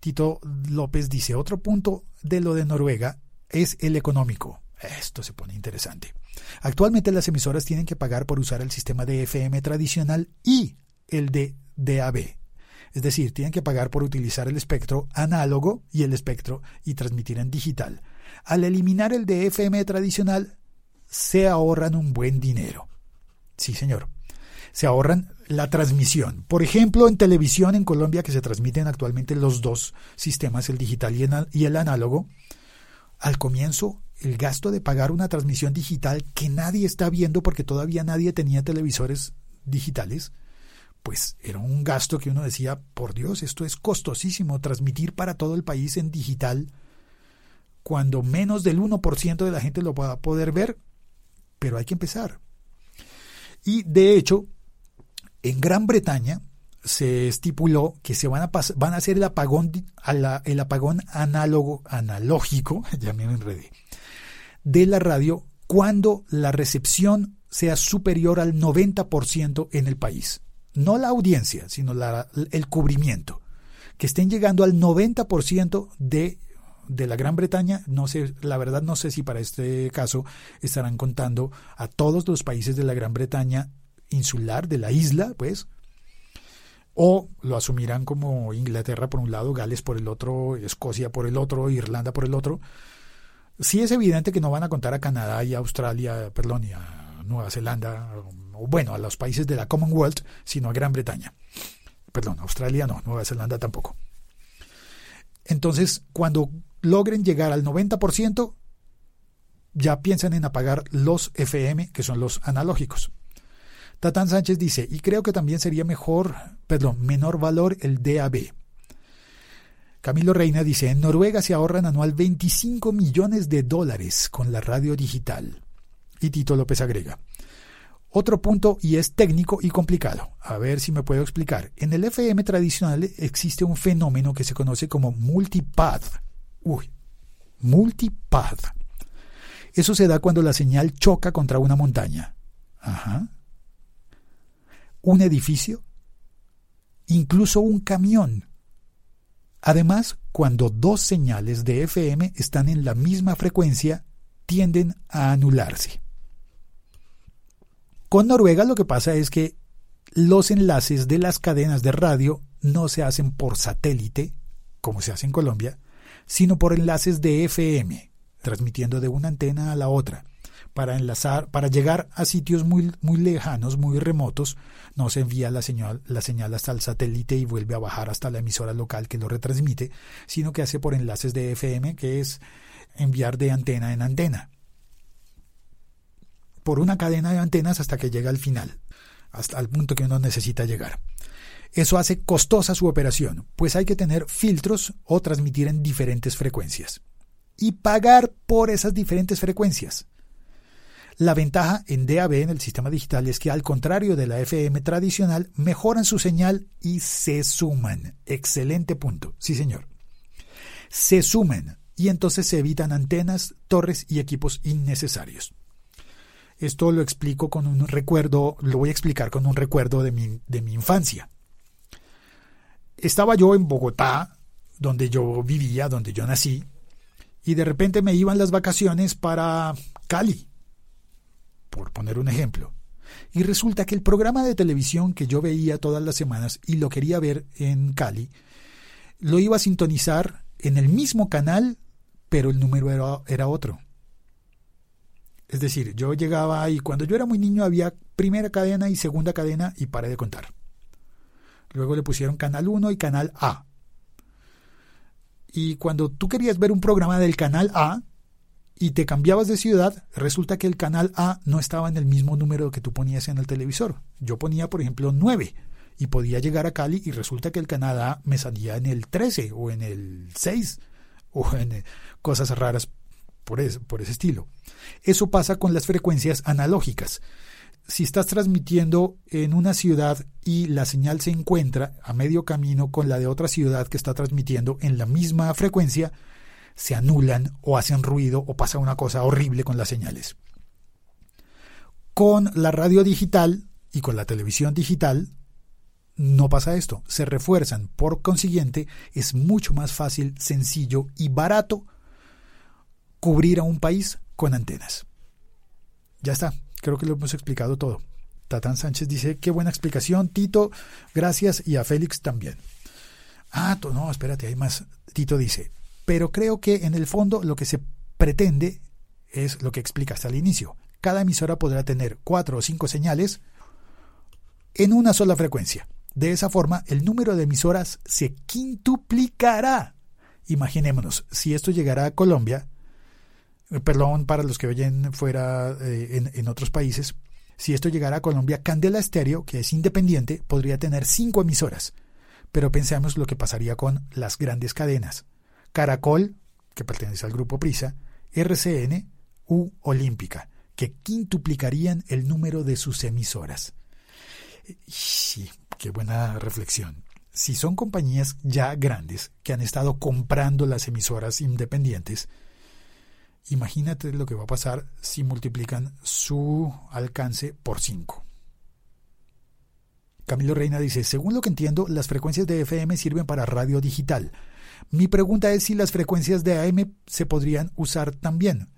Tito López dice, otro punto de lo de Noruega es el económico. Esto se pone interesante. Actualmente las emisoras tienen que pagar por usar el sistema de FM tradicional y el de DAB. Es decir, tienen que pagar por utilizar el espectro análogo y el espectro y transmitir en digital. Al eliminar el de FM tradicional, se ahorran un buen dinero. Sí, señor. Se ahorran la transmisión. Por ejemplo, en televisión en Colombia, que se transmiten actualmente los dos sistemas, el digital y el análogo, al comienzo el gasto de pagar una transmisión digital que nadie está viendo porque todavía nadie tenía televisores digitales, pues era un gasto que uno decía, por Dios, esto es costosísimo, transmitir para todo el país en digital, cuando menos del 1% de la gente lo va a poder ver, pero hay que empezar. Y de hecho, en Gran Bretaña se estipuló que se van a, van a hacer el apagón, el apagón análogo, analógico, ya me enredé, de la radio cuando la recepción sea superior al 90% en el país. No la audiencia, sino el cubrimiento. Que estén llegando al 90% de, de la Gran Bretaña. No sé, la verdad no sé si para este caso estarán contando a todos los países de la Gran Bretaña insular, de la isla, pues, o lo asumirán como Inglaterra por un lado, Gales por el otro, Escocia por el otro, Irlanda por el otro, sí es evidente que no van a contar a Canadá y a Australia, perdón, y a Nueva Zelanda, o bueno, a los países de la Commonwealth, sino a Gran Bretaña. Perdón, Australia no, Nueva Zelanda tampoco. Entonces, cuando logren llegar al 90%, ya piensan en apagar los FM, que son los analógicos. Tatán Sánchez dice, y creo que también sería mejor, perdón, menor valor el DAB. Camilo Reina dice, en Noruega se ahorran anual 25 millones de dólares con la radio digital. Y Tito López agrega, otro punto y es técnico y complicado. A ver si me puedo explicar. En el FM tradicional existe un fenómeno que se conoce como multipath. Uy, multipath. Eso se da cuando la señal choca contra una montaña. Ajá. Un edificio. Incluso un camión Además, cuando dos señales de FM están en la misma frecuencia, tienden a anularse. Con Noruega lo que pasa es que los enlaces de las cadenas de radio no se hacen por satélite, como se hace en Colombia, sino por enlaces de FM, transmitiendo de una antena a la otra para enlazar, para llegar a sitios muy, muy lejanos, muy remotos, no se envía la señal, la señal hasta el satélite y vuelve a bajar hasta la emisora local que lo retransmite, sino que hace por enlaces de FM, que es enviar de antena en antena. Por una cadena de antenas hasta que llega al final, hasta el punto que uno necesita llegar. Eso hace costosa su operación, pues hay que tener filtros o transmitir en diferentes frecuencias. Y pagar por esas diferentes frecuencias. La ventaja en DAB en el sistema digital es que al contrario de la FM tradicional, mejoran su señal y se suman. Excelente punto. Sí, señor. Se suman y entonces se evitan antenas, torres y equipos innecesarios. Esto lo explico con un recuerdo, lo voy a explicar con un recuerdo de mi, de mi infancia. Estaba yo en Bogotá, donde yo vivía, donde yo nací, y de repente me iban las vacaciones para Cali, por poner un ejemplo. Y resulta que el programa de televisión que yo veía todas las semanas y lo quería ver en Cali, lo iba a sintonizar en el mismo canal, pero el número era, otro. Es decir, yo llegaba y cuando yo era muy niño había primera cadena y segunda cadena y paré de contar. Luego le pusieron canal 1 y canal A. Y cuando tú querías ver un programa del canal A, y te cambiabas de ciudad, resulta que el canal A no estaba en el mismo número que tú ponías en el televisor. Yo ponía, por ejemplo, 9 y podía llegar a Cali y resulta que el Canadá me salía en el 13 o en el 6 o en cosas raras por ese, por ese estilo. Eso pasa con las frecuencias analógicas. Si estás transmitiendo en una ciudad y la señal se encuentra a medio camino con la de otra ciudad que está transmitiendo en la misma frecuencia, se anulan o hacen ruido o pasa una cosa horrible con las señales. Con la radio digital y con la televisión digital no pasa esto, se refuerzan. Por consiguiente, es mucho más fácil, sencillo y barato cubrir a un país con antenas. Ya está, creo que lo hemos explicado todo. Tatán Sánchez dice, qué buena explicación, Tito, gracias, y a Félix también. Ah, no, espérate, hay más. Tito dice, pero creo que en el fondo lo que se pretende es lo que explicaste al inicio. Cada emisora podrá tener cuatro o cinco señales en una sola frecuencia. De esa forma, el número de emisoras se quintuplicará. Imaginémonos, si esto llegara a Colombia, eh, perdón para los que oyen fuera eh, en, otros países, si esto llegara a Colombia, Candela Estéreo, que es independiente, podría tener cinco emisoras. Pero pensemos lo que pasaría con las grandes cadenas. Caracol, que pertenece al grupo Prisa, RCN u Olímpica, que quintuplicarían el número de sus emisoras. Sí, qué buena reflexión. Si son compañías ya grandes que han estado comprando las emisoras independientes, imagínate lo que va a pasar si multiplican su alcance por 5. Camilo Reina dice, según lo que entiendo, las frecuencias de FM sirven para radio digital. Mi pregunta es si las frecuencias de AM se podrían usar también.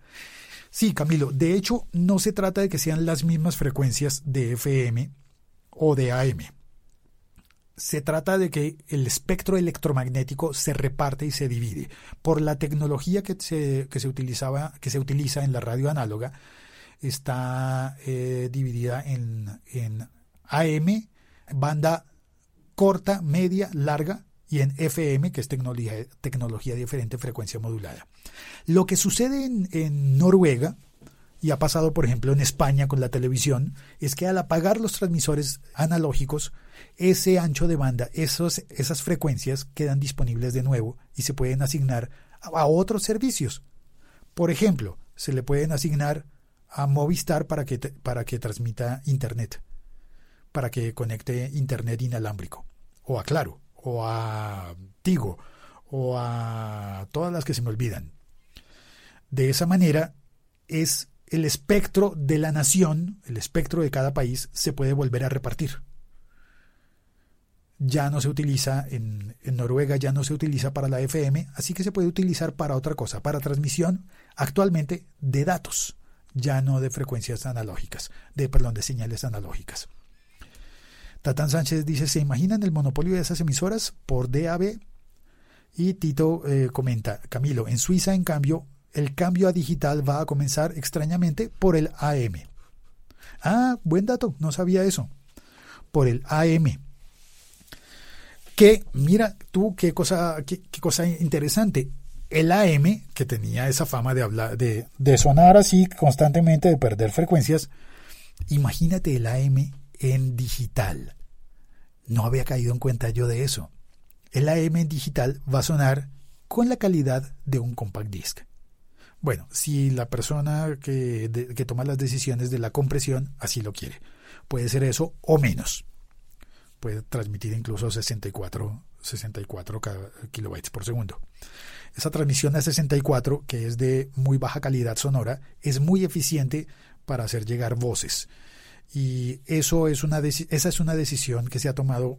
Sí, Camilo, de hecho no se trata de que sean las mismas frecuencias de FM o de AM se trata de que el espectro electromagnético se reparte y se divide. Por la tecnología que se, que se, utilizaba, que se utiliza en la radio análoga, está eh, dividida en, en AM, banda corta, media, larga, y en FM, que es tecnología, diferente, frecuencia modulada. Lo que sucede en, Noruega, y ha pasado, por ejemplo, en España con la televisión, es que al apagar los transmisores analógicos, ese ancho de banda, esos, esas frecuencias quedan disponibles de nuevo y se pueden asignar a, otros servicios. Por ejemplo, se le pueden asignar a Movistar para que, para que transmita Internet, para que conecte Internet inalámbrico, o a Claro, o a Tigo, o a todas las que se me olvidan. De esa manera es el espectro de la nación, el espectro de cada país, se puede volver a repartir. Ya no se utiliza en, Noruega, ya no se utiliza para la FM, así que se puede utilizar para otra cosa, para transmisión actualmente de datos, ya no de frecuencias analógicas, de perdón, de señales analógicas. Tatán Sánchez dice, ¿se imaginan el monopolio de esas emisoras por DAB? Y Tito eh, comenta, Camilo, en Suiza, en cambio, el cambio a digital va a comenzar extrañamente por el AM. Ah, buen dato, no sabía eso. Por el AM. Que, mira tú qué cosa, qué, cosa interesante. El AM, que tenía esa fama de hablar, de, de sonar así constantemente, de perder frecuencias, imagínate el AM en digital. No había caído en cuenta yo de eso. El AM en digital va a sonar con la calidad de un compact disc. Bueno, si la persona que, toma las decisiones de la compresión así lo quiere. Puede ser eso o menos. Puede transmitir incluso 64, 64 kilobytes por segundo. Esa transmisión a 64, que es de muy baja calidad sonora, es muy eficiente para hacer llegar voces. Y eso es una esa es una decisión que se ha tomado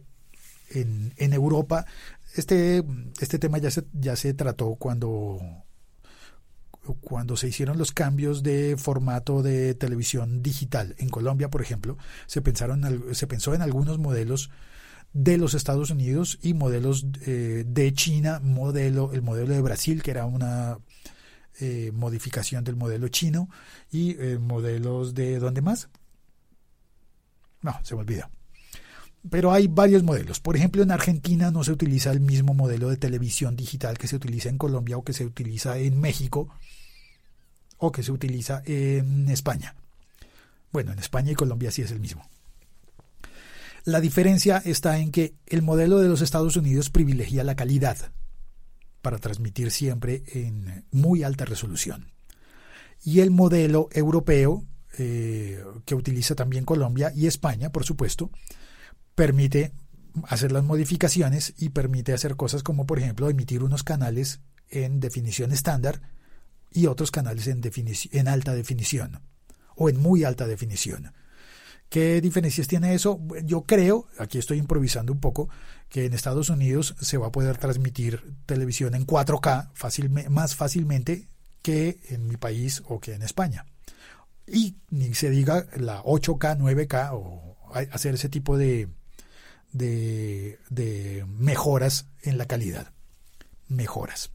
en, en Europa. Este, este tema ya se, ya se trató cuando cuando se hicieron los cambios de formato de televisión digital en Colombia, por ejemplo, se pensaron se pensó en algunos modelos de los Estados Unidos y modelos eh, de China, modelo el modelo de Brasil que era una eh, modificación del modelo chino y eh, modelos de dónde más? No, se me olvida. Pero hay varios modelos. Por ejemplo, en Argentina no se utiliza el mismo modelo de televisión digital que se utiliza en Colombia o que se utiliza en México o que se utiliza en España. Bueno, en España y Colombia sí es el mismo. La diferencia está en que el modelo de los Estados Unidos privilegia la calidad para transmitir siempre en muy alta resolución. Y el modelo europeo, eh, que utiliza también Colombia y España, por supuesto, permite hacer las modificaciones y permite hacer cosas como, por ejemplo, emitir unos canales en definición estándar y otros canales en, en alta definición o en muy alta definición. ¿Qué diferencias tiene eso? Yo creo, aquí estoy improvisando un poco, que en Estados Unidos se va a poder transmitir televisión en 4K más fácilmente que en mi país o que en España. Y ni se diga la 8K, 9K o hacer ese tipo de, de mejoras en la calidad. Mejoras.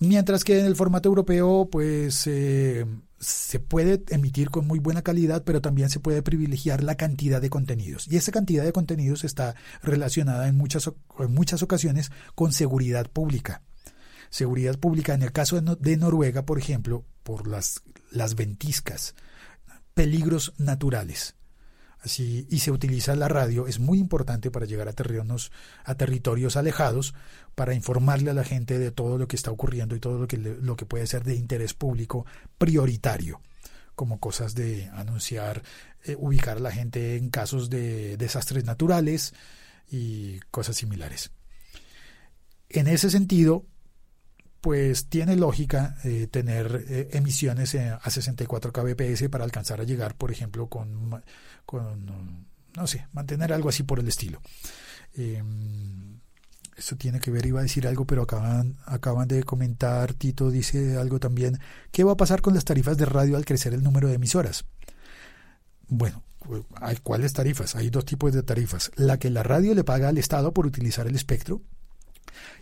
Mientras que en el formato europeo, pues eh, se puede emitir con muy buena calidad, pero también se puede privilegiar la cantidad de contenidos. Y esa cantidad de contenidos está relacionada en muchas, en muchas ocasiones con seguridad pública. Seguridad pública, en el caso de, Noruega, por ejemplo, por las, las ventiscas, peligros naturales. Así y se utiliza la radio es muy importante para llegar a terrenos a territorios alejados para informarle a la gente de todo lo que está ocurriendo y todo lo que lo que puede ser de interés público prioritario como cosas de anunciar eh, ubicar a la gente en casos de desastres naturales y cosas similares. En ese sentido pues tiene lógica eh, tener eh, emisiones a 64 kbps para alcanzar a llegar, por ejemplo, con, no sé, mantener algo así por el estilo. Em, eso tiene que ver, iba a decir algo, pero acaban, acaban de comentar, Tito dice algo también, ¿qué va a pasar con las tarifas de radio al crecer el número de emisoras? Bueno, cuáles tarifas? Hay dos tipos de tarifas. La que la radio le paga al Estado por utilizar el espectro,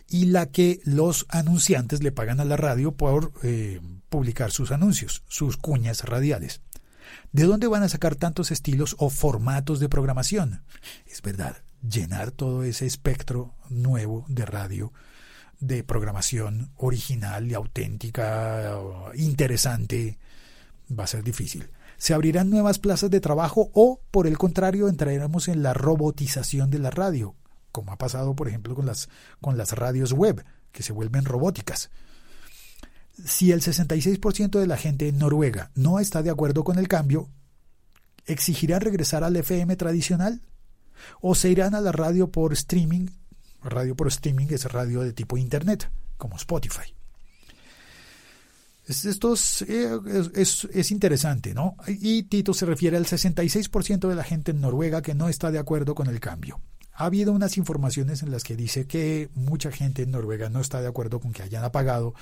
y la que los anunciantes le pagan a la radio por eh, publicar sus anuncios, sus cuñas radiales. ¿De dónde van a sacar tantos estilos o formatos de programación? Es verdad, llenar todo ese espectro nuevo de radio, de programación original y auténtica, interesante, va a ser difícil. ¿Se abrirán nuevas plazas de trabajo o, por el contrario, entraremos en la robotización de la radio? Como ha pasado, por ejemplo, con las, con las radios web, que se vuelven robóticas. Si el 66% de la gente en Noruega no está de acuerdo con el cambio, ¿exigirán regresar al FM tradicional? ¿O se irán a la radio por streaming? Radio por streaming es radio de tipo Internet, como Spotify. Esto eh, es, es, interesante, ¿no? Y Tito se refiere al 66% de la gente en Noruega que no está de acuerdo con el cambio. Ha habido unas informaciones en las que dice que mucha gente en Noruega no está de acuerdo con que hayan apagado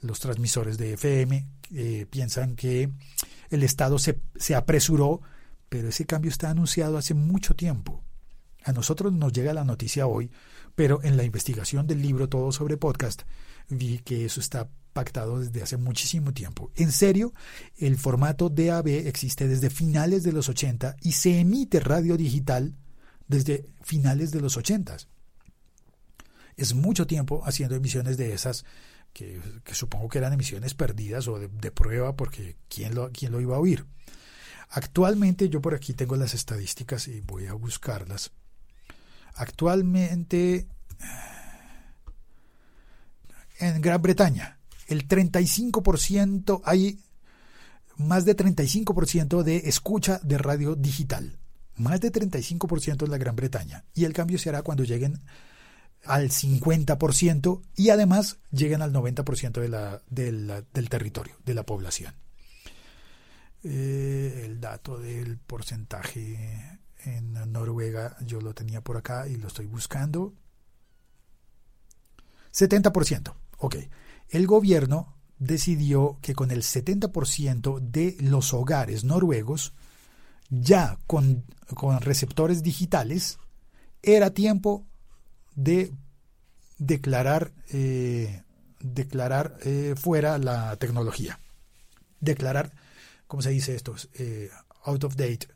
los transmisores de FM, eh, piensan que el Estado se, se apresuró, pero ese cambio está anunciado hace mucho tiempo. A nosotros nos llega la noticia hoy, pero en la investigación del libro Todo sobre Podcast vi que eso está pactado desde hace muchísimo tiempo. En serio, el formato DAB existe desde finales de los 80 y se emite radio digital desde finales de los ochentas. Es mucho tiempo haciendo emisiones de esas que, supongo que eran emisiones perdidas o de, prueba porque ¿quién lo, ¿quién lo iba a oír? Actualmente yo por aquí tengo las estadísticas y voy a buscarlas. Actualmente en Gran Bretaña el 35% hay más de 35% de escucha de radio digital más de 35% en la Gran Bretaña, y el cambio se hará cuando lleguen al 50% y además lleguen al 90% de la, del territorio, de la población. Eh, el dato del porcentaje en Noruega yo lo tenía por acá y lo estoy buscando. 70%. Ok. El gobierno decidió que con el 70% de los hogares noruegos ya con, receptores digitales, era tiempo de declarar, eh, declarar eh, fuera la tecnología. Declarar, ¿cómo se dice esto? Eh, out of date,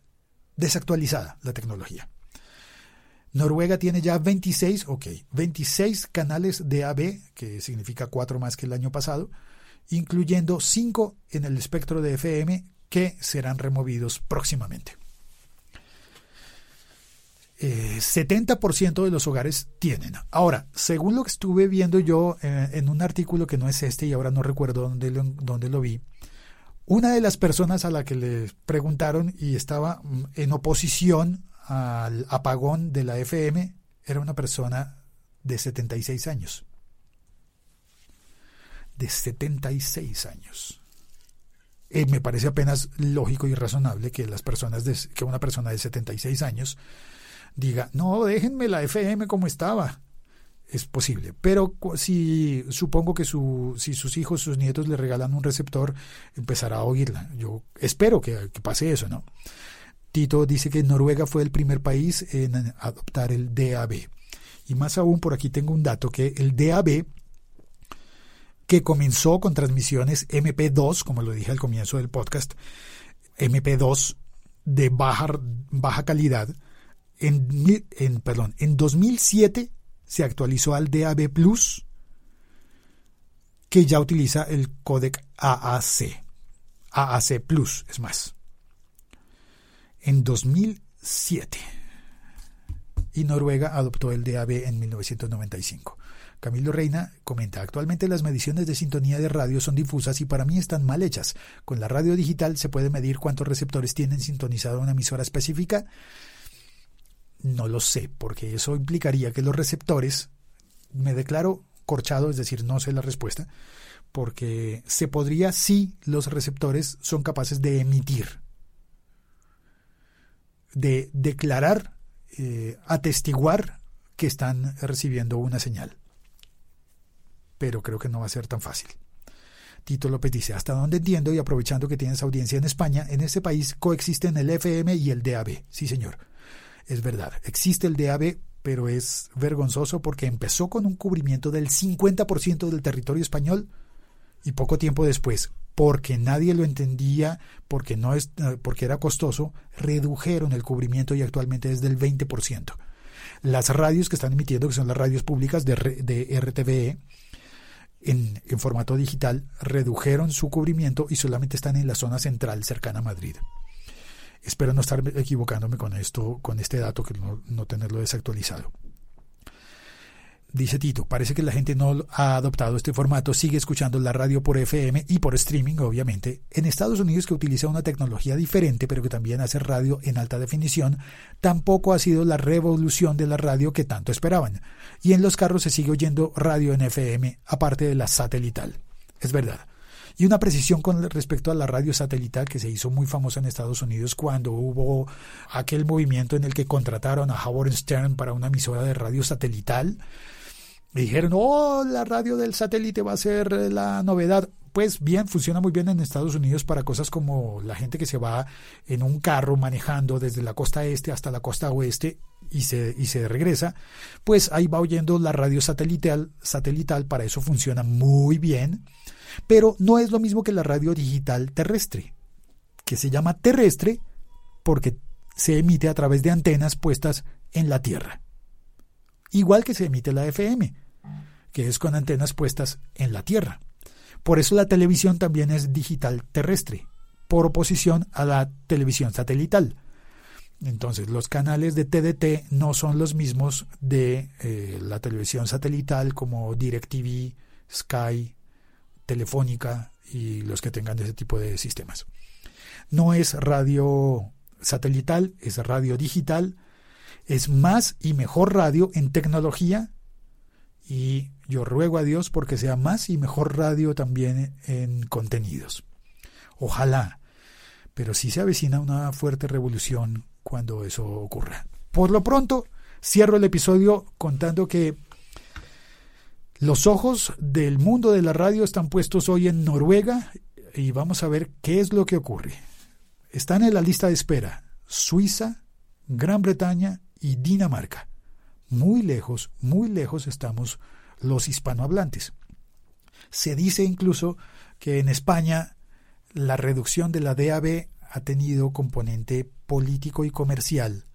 desactualizada la tecnología. Noruega tiene ya 26, ok, 26 canales de AB, que significa cuatro más que el año pasado, incluyendo 5 en el espectro de FM que serán removidos próximamente. 70% de los hogares tienen. Ahora, según lo que estuve viendo yo eh, en un artículo que no es este y ahora no recuerdo dónde lo, dónde lo vi, una de las personas a la que le preguntaron y estaba mm, en oposición al apagón de la FM era una persona de 76 años. De 76 años. Eh, me parece apenas lógico y razonable que las personas de, que una persona de 76 años diga, no, déjenme la FM como estaba. Es posible, pero si supongo que su, si sus hijos, sus nietos le regalan un receptor, empezará a oírla. Yo espero que, que pase eso, ¿no? Tito dice que Noruega fue el primer país en adoptar el DAB. Y más aún, por aquí tengo un dato que el DAB, que comenzó con transmisiones MP2, como lo dije al comienzo del podcast, MP2 de baja, baja calidad, en, en, perdón, en 2007 se actualizó al DAB Plus, que ya utiliza el códec AAC. AAC Plus, es más. En 2007. Y Noruega adoptó el DAB en 1995. Camilo Reina comenta, actualmente las mediciones de sintonía de radio son difusas y para mí están mal hechas. Con la radio digital se puede medir cuántos receptores tienen sintonizado una emisora específica no lo sé, porque eso implicaría que los receptores, me declaro corchado, es decir, no sé la respuesta, porque se podría si los receptores son capaces de emitir, de declarar, eh, atestiguar que están recibiendo una señal. Pero creo que no va a ser tan fácil. Tito López dice, hasta donde entiendo y aprovechando que tienes audiencia en España, en este país coexisten el FM y el DAB. Sí, señor es verdad, existe el DAB, pero es vergonzoso porque empezó con un cubrimiento del 50% del territorio español y poco tiempo después, porque nadie lo entendía, porque, no es, eh, porque era costoso, redujeron el cubrimiento y actualmente es del 20%. Las radios que están emitiendo, que son las radios públicas de, de RTVE, en, formato digital, redujeron su cubrimiento y solamente están en la zona central cercana a Madrid. Espero no estar equivocándome con esto, con este dato, que no, tenerlo desactualizado. Dice Tito, parece que la gente no ha adoptado este formato, sigue escuchando la radio por FM y por streaming, obviamente. En Estados Unidos, que utiliza una tecnología diferente, pero que también hace radio en alta definición, tampoco ha sido la revolución de la radio que tanto esperaban. Y en los carros se sigue oyendo radio en FM, aparte de la satelital. Es verdad y una precisión con respecto a la radio satelital que se hizo muy famosa en Estados Unidos cuando hubo aquel movimiento en el que contrataron a Howard Stern para una emisora de radio satelital. Y dijeron, oh, la radio del satélite va a ser la novedad. Pues bien, funciona muy bien en Estados Unidos para cosas como la gente que se va en un carro manejando desde la costa este hasta la costa oeste y se, y se regresa, pues ahí va oyendo la radio satelital, satelital, para eso funciona muy bien. Pero no es lo mismo que la radio digital terrestre, que se llama terrestre porque se emite a través de antenas puestas en la Tierra. Igual que se emite la FM, que es con antenas puestas en la Tierra. Por eso la televisión también es digital terrestre, por oposición a la televisión satelital. Entonces, los canales de TDT no son los mismos de eh, la televisión satelital como DirecTV, Sky, telefónica y los que tengan ese tipo de sistemas. No es radio satelital, es radio digital, es más y mejor radio en tecnología y yo ruego a Dios porque sea más y mejor radio también en contenidos. Ojalá, pero sí se avecina una fuerte revolución cuando eso ocurra. Por lo pronto, cierro el episodio contando que los ojos del mundo de la radio están puestos hoy en Noruega y vamos a ver qué es lo que ocurre. Están en la lista de espera Suiza, Gran Bretaña y Dinamarca. Muy lejos, muy lejos estamos los hispanohablantes. Se dice incluso que en España la reducción de la DAB ha tenido componente político y comercial,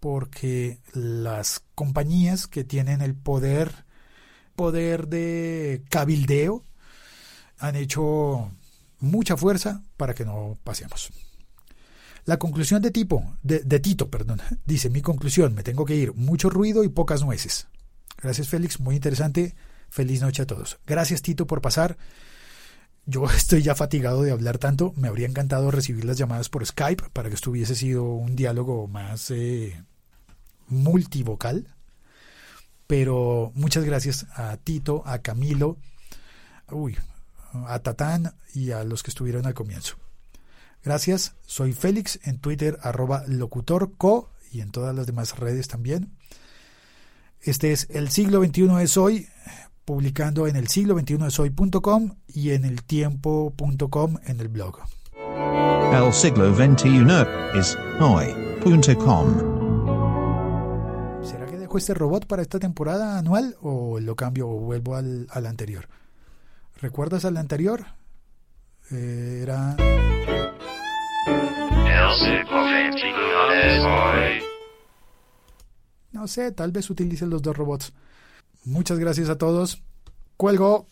porque las compañías que tienen el poder poder de cabildeo han hecho mucha fuerza para que no pasemos. La conclusión de tipo, de, Tito, perdón, dice mi conclusión, me tengo que ir, mucho ruido y pocas nueces. Gracias Félix, muy interesante. Feliz noche a todos. Gracias Tito por pasar. Yo estoy ya fatigado de hablar tanto. Me habría encantado recibir las llamadas por Skype para que esto hubiese sido un diálogo más eh, multivocal. Pero muchas gracias a Tito, a Camilo, uy, a Tatán y a los que estuvieron al comienzo. Gracias, soy Félix en Twitter arroba locutorco y en todas las demás redes también. Este es El siglo XXI es hoy, publicando en el siglo XXI es hoy.com y en el tiempo.com en el blog. El siglo XXI es hoy.com. ¿Será que dejo este robot para esta temporada anual o lo cambio o vuelvo al, al anterior? ¿Recuerdas al anterior? Eh, era... No sé, tal vez utilice los dos robots. Muchas gracias a todos. Cuelgo.